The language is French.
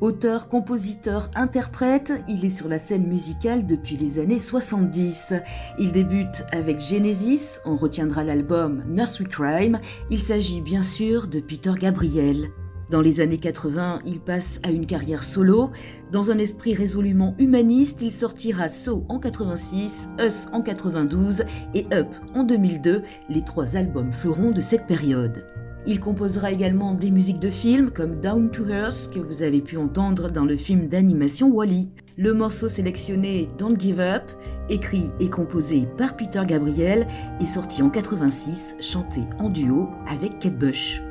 Auteur, compositeur, interprète, il est sur la scène musicale depuis les années 70. Il débute avec Genesis, on retiendra l'album Nursery Crime. Il s'agit bien sûr de Peter Gabriel. Dans les années 80, il passe à une carrière solo. Dans un esprit résolument humaniste, il sortira So en 86, Us en 92 et Up en 2002, les trois albums fleurons de cette période. Il composera également des musiques de films comme Down to Earth que vous avez pu entendre dans le film d'animation Wally. Le morceau sélectionné Don't Give Up, écrit et composé par Peter Gabriel, est sorti en 86, chanté en duo avec Kate Bush.